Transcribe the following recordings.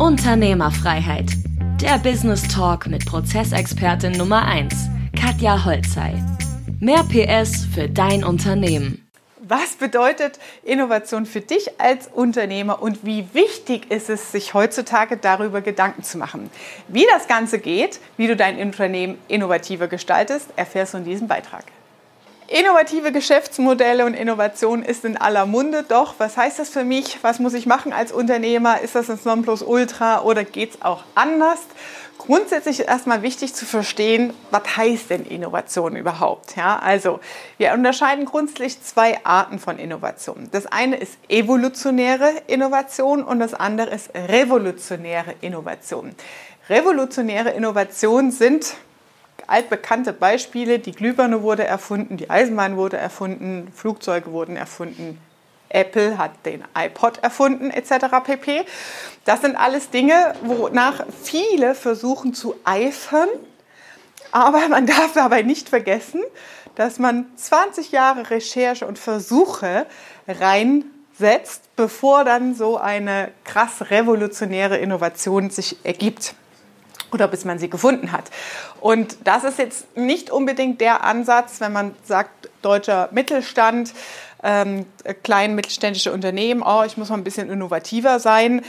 Unternehmerfreiheit. Der Business Talk mit Prozessexpertin Nummer 1, Katja Holzei. Mehr PS für dein Unternehmen. Was bedeutet Innovation für dich als Unternehmer und wie wichtig ist es, sich heutzutage darüber Gedanken zu machen? Wie das Ganze geht, wie du dein Unternehmen innovativer gestaltest, erfährst du in diesem Beitrag. Innovative Geschäftsmodelle und Innovation ist in aller Munde. Doch, was heißt das für mich? Was muss ich machen als Unternehmer? Ist das ein Nonplusultra oder geht es auch anders? Grundsätzlich ist erstmal wichtig zu verstehen, was heißt denn Innovation überhaupt? Ja, also wir unterscheiden grundsätzlich zwei Arten von Innovation. Das eine ist evolutionäre Innovation und das andere ist revolutionäre Innovation. Revolutionäre Innovationen sind altbekannte Beispiele. Die Glühbirne wurde erfunden, die Eisenbahn wurde erfunden, Flugzeuge wurden erfunden, Apple hat den iPod erfunden etc. pp. Das sind alles Dinge, wonach viele versuchen zu eifern. Aber man darf dabei nicht vergessen, dass man 20 Jahre Recherche und Versuche reinsetzt, bevor dann so eine krass revolutionäre Innovation sich ergibt oder bis man sie gefunden hat. Und das ist jetzt nicht unbedingt der Ansatz, wenn man sagt, deutscher Mittelstand, ähm, klein mittelständische Unternehmen, oh, ich muss mal ein bisschen innovativer sein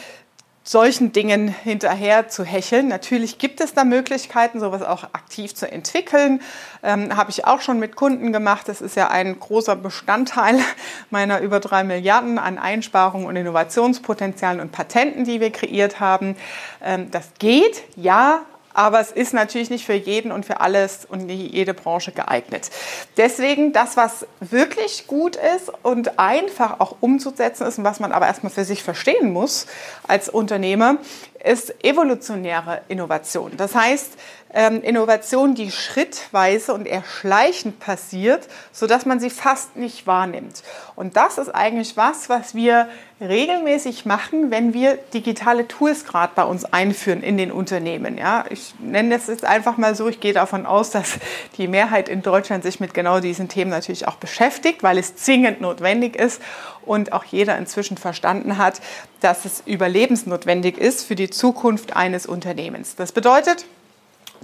solchen Dingen hinterher zu hecheln. Natürlich gibt es da Möglichkeiten, sowas auch aktiv zu entwickeln. Ähm, Habe ich auch schon mit Kunden gemacht. Das ist ja ein großer Bestandteil meiner über drei Milliarden an Einsparungen und Innovationspotenzialen und Patenten, die wir kreiert haben. Ähm, das geht, ja, aber es ist natürlich nicht für jeden und für alles und jede Branche geeignet. Deswegen das, was wirklich gut ist und einfach auch umzusetzen ist und was man aber erstmal für sich verstehen muss als Unternehmer, ist evolutionäre Innovation. Das heißt, ähm, Innovation, die schrittweise und erschleichend passiert, sodass man sie fast nicht wahrnimmt. Und das ist eigentlich was, was wir regelmäßig machen, wenn wir digitale Tools gerade bei uns einführen in den Unternehmen. Ja, ich nenne das jetzt einfach mal so. Ich gehe davon aus, dass die Mehrheit in Deutschland sich mit genau diesen Themen natürlich auch beschäftigt, weil es zwingend notwendig ist und auch jeder inzwischen verstanden hat, dass es überlebensnotwendig ist für die Zukunft eines Unternehmens. Das bedeutet,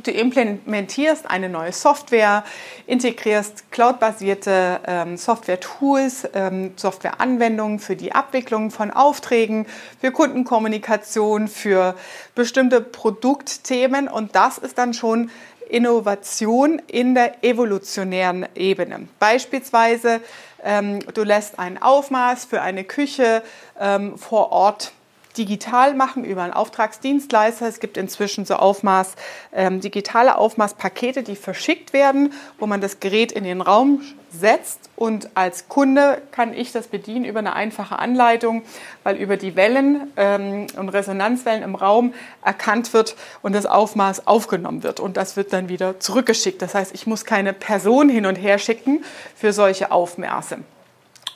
Du implementierst eine neue Software, integrierst cloudbasierte ähm, Software-Tools, ähm, Software-Anwendungen für die Abwicklung von Aufträgen, für Kundenkommunikation, für bestimmte Produktthemen und das ist dann schon Innovation in der evolutionären Ebene. Beispielsweise, ähm, du lässt ein Aufmaß für eine Küche ähm, vor Ort digital machen über einen Auftragsdienstleister. Es gibt inzwischen so Aufmaß, ähm, digitale Aufmaßpakete, die verschickt werden, wo man das Gerät in den Raum setzt und als Kunde kann ich das bedienen über eine einfache Anleitung, weil über die Wellen ähm, und Resonanzwellen im Raum erkannt wird und das Aufmaß aufgenommen wird und das wird dann wieder zurückgeschickt. Das heißt, ich muss keine Person hin und her schicken für solche Aufmaße.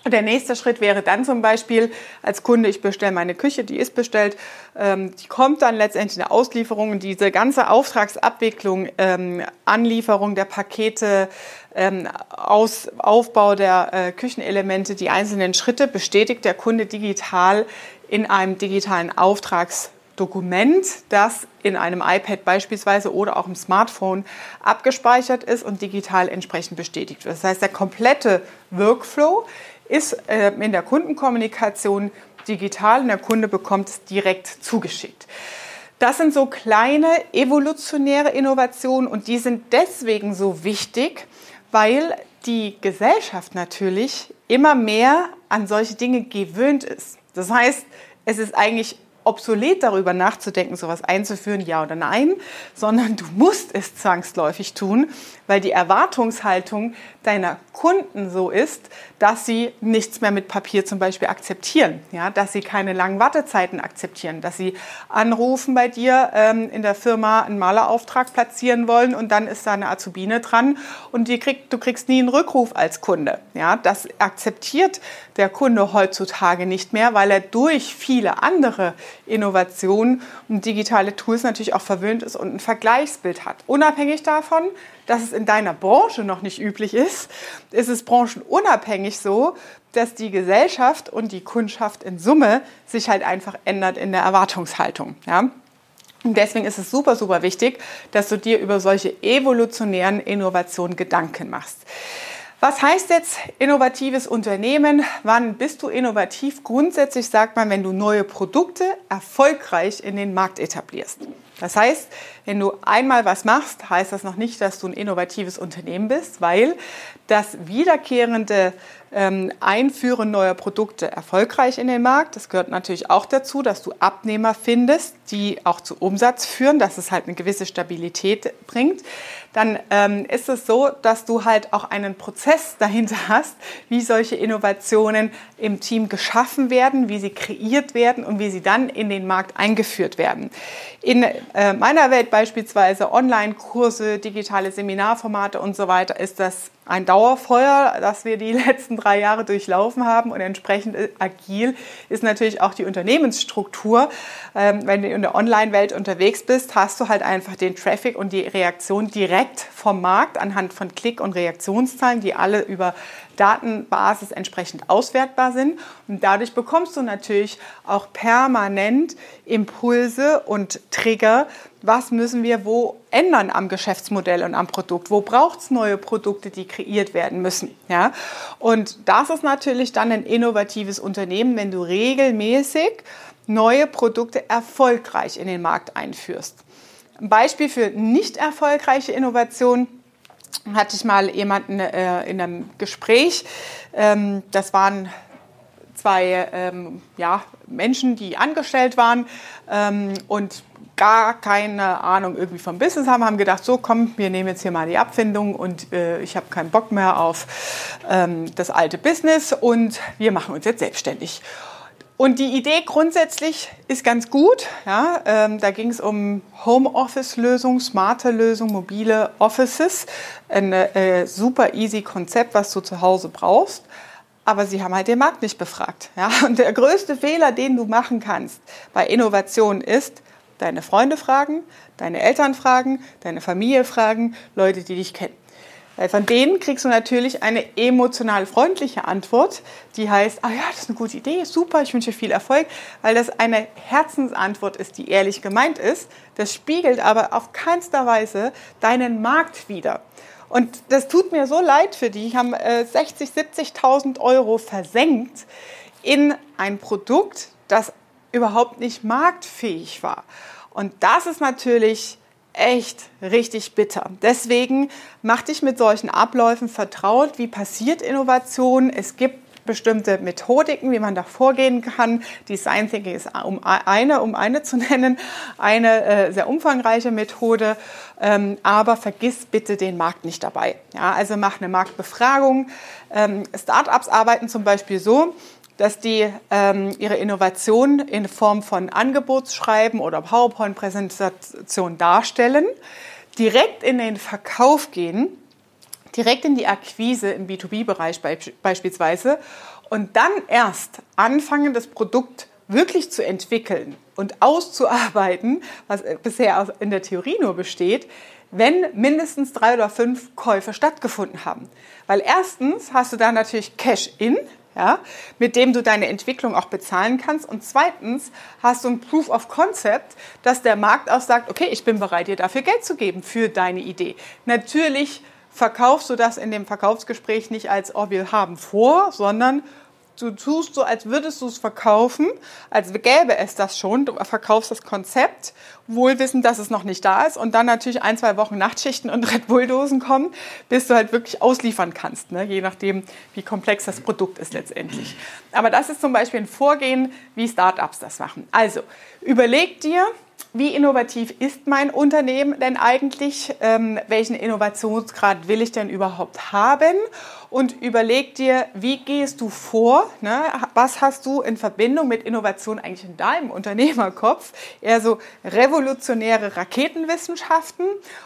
Der nächste Schritt wäre dann zum Beispiel als Kunde, ich bestelle meine Küche, die ist bestellt, ähm, die kommt dann letztendlich in der Auslieferung und diese ganze Auftragsabwicklung, ähm, Anlieferung der Pakete, ähm, Aus, Aufbau der äh, Küchenelemente, die einzelnen Schritte bestätigt der Kunde digital in einem digitalen Auftragsdokument, das in einem iPad beispielsweise oder auch im Smartphone abgespeichert ist und digital entsprechend bestätigt wird. Das heißt, der komplette Workflow ist äh, in der Kundenkommunikation digital und der Kunde bekommt es direkt zugeschickt. Das sind so kleine evolutionäre Innovationen und die sind deswegen so wichtig, weil die Gesellschaft natürlich immer mehr an solche Dinge gewöhnt ist. Das heißt, es ist eigentlich obsolet darüber nachzudenken, sowas einzuführen, ja oder nein, sondern du musst es zwangsläufig tun, weil die Erwartungshaltung deiner Kunden so ist, dass sie nichts mehr mit Papier zum Beispiel akzeptieren, ja, dass sie keine langen Wartezeiten akzeptieren, dass sie anrufen bei dir ähm, in der Firma einen Malerauftrag platzieren wollen und dann ist da eine Azubine dran und die kriegt, du kriegst nie einen Rückruf als Kunde. Ja, das akzeptiert der Kunde heutzutage nicht mehr, weil er durch viele andere Innovation und digitale Tools natürlich auch verwöhnt ist und ein Vergleichsbild hat. Unabhängig davon, dass es in deiner Branche noch nicht üblich ist, ist es branchenunabhängig so, dass die Gesellschaft und die Kundschaft in Summe sich halt einfach ändert in der Erwartungshaltung. Ja? Und deswegen ist es super, super wichtig, dass du dir über solche evolutionären Innovationen Gedanken machst. Was heißt jetzt innovatives Unternehmen? Wann bist du innovativ? Grundsätzlich sagt man, wenn du neue Produkte erfolgreich in den Markt etablierst. Das heißt, wenn du einmal was machst, heißt das noch nicht, dass du ein innovatives Unternehmen bist, weil das wiederkehrende ähm, Einführen neuer Produkte erfolgreich in den Markt. Das gehört natürlich auch dazu, dass du Abnehmer findest, die auch zu Umsatz führen, dass es halt eine gewisse Stabilität bringt. Dann ähm, ist es so, dass du halt auch einen Prozess dahinter hast, wie solche Innovationen im Team geschaffen werden, wie sie kreiert werden und wie sie dann in den Markt eingeführt werden. In meiner Welt beispielsweise Online-Kurse, digitale Seminarformate und so weiter ist das ein Dauerfeuer, das wir die letzten drei Jahre durchlaufen haben und entsprechend agil ist natürlich auch die Unternehmensstruktur. Ähm, wenn du in der Online-Welt unterwegs bist, hast du halt einfach den Traffic und die Reaktion direkt vom Markt anhand von Klick- und Reaktionszahlen, die alle über Datenbasis entsprechend auswertbar sind. Und dadurch bekommst du natürlich auch permanent Impulse und Trigger, was müssen wir wo ändern am Geschäftsmodell und am Produkt? Wo braucht es neue Produkte, die kreiert werden müssen? Ja? Und das ist natürlich dann ein innovatives Unternehmen, wenn du regelmäßig neue Produkte erfolgreich in den Markt einführst. Ein Beispiel für nicht erfolgreiche Innovation hatte ich mal jemanden äh, in einem Gespräch. Ähm, das waren zwei ähm, ja, Menschen, die angestellt waren ähm, und gar keine Ahnung irgendwie vom Business haben, haben gedacht, so komm, wir nehmen jetzt hier mal die Abfindung und äh, ich habe keinen Bock mehr auf ähm, das alte Business und wir machen uns jetzt selbstständig. Und die Idee grundsätzlich ist ganz gut. Ja, ähm, da ging es um Homeoffice-Lösungen, smarte Lösungen, mobile Offices. Ein äh, super easy Konzept, was du zu Hause brauchst. Aber sie haben halt den Markt nicht befragt. Ja? Und der größte Fehler, den du machen kannst bei Innovation ist, deine Freunde fragen, deine Eltern fragen, deine Familie fragen, Leute, die dich kennen. Weil von denen kriegst du natürlich eine emotional freundliche Antwort, die heißt, ah ja, das ist eine gute Idee, super, ich wünsche viel Erfolg, weil das eine Herzensantwort ist, die ehrlich gemeint ist. Das spiegelt aber auf keinster Weise deinen Markt wider. Und das tut mir so leid für die. Die haben äh, 60, 70.000 Euro versenkt in ein Produkt, das überhaupt nicht marktfähig war. Und das ist natürlich echt richtig bitter. Deswegen mach dich mit solchen Abläufen vertraut. Wie passiert Innovation? Es gibt bestimmte Methodiken, wie man da vorgehen kann. Design Thinking ist um eine, um eine zu nennen, eine äh, sehr umfangreiche Methode. Ähm, aber vergiss bitte den Markt nicht dabei. Ja, also mach eine Marktbefragung. Ähm, Startups arbeiten zum Beispiel so, dass die ähm, ihre Innovation in Form von Angebotsschreiben oder PowerPoint-Präsentation darstellen, direkt in den Verkauf gehen, direkt in die Akquise im B2B-Bereich beispielsweise und dann erst anfangen, das Produkt wirklich zu entwickeln und auszuarbeiten, was bisher in der Theorie nur besteht, wenn mindestens drei oder fünf Käufe stattgefunden haben. Weil erstens hast du da natürlich Cash-in, ja, mit dem du deine Entwicklung auch bezahlen kannst. Und zweitens hast du ein Proof of Concept, dass der Markt auch sagt, okay, ich bin bereit, dir dafür Geld zu geben für deine Idee. Natürlich verkaufst du das in dem Verkaufsgespräch nicht als, oh, wir haben vor, sondern du tust so, als würdest du es verkaufen, als gäbe es das schon. Du verkaufst das Konzept, wohl wissend, dass es noch nicht da ist und dann natürlich ein, zwei Wochen Nachtschichten und Red Bull-Dosen kommen, bis du halt wirklich ausliefern kannst, ne? je nachdem, wie komplex das Produkt ist letztendlich. Aber das ist zum Beispiel ein Vorgehen, wie Startups das machen. Also, überleg dir, wie innovativ ist mein Unternehmen denn eigentlich? Ähm, welchen Innovationsgrad will ich denn überhaupt haben? Und überleg dir, wie gehst du vor? Ne? Was hast du in Verbindung mit Innovation eigentlich in deinem Unternehmerkopf? Eher so revolutionäre Raketenwissenschaften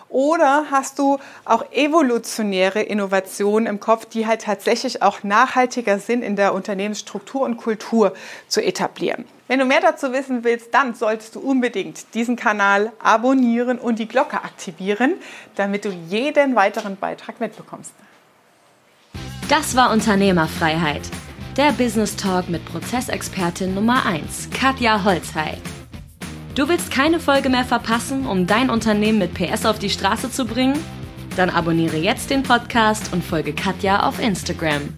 oder hast du auch evolutionäre Innovationen im Kopf, die halt tatsächlich auch nachhaltiger sind in der Unternehmensstruktur und Kultur zu etablieren? Wenn du mehr dazu wissen willst, dann solltest du unbedingt diesen Kanal abonnieren und die Glocke aktivieren, damit du jeden weiteren Beitrag mitbekommst. Das war Unternehmerfreiheit. Der Business Talk mit Prozessexpertin Nummer 1, Katja Holzhey. Du willst keine Folge mehr verpassen, um dein Unternehmen mit PS auf die Straße zu bringen? Dann abonniere jetzt den Podcast und folge Katja auf Instagram.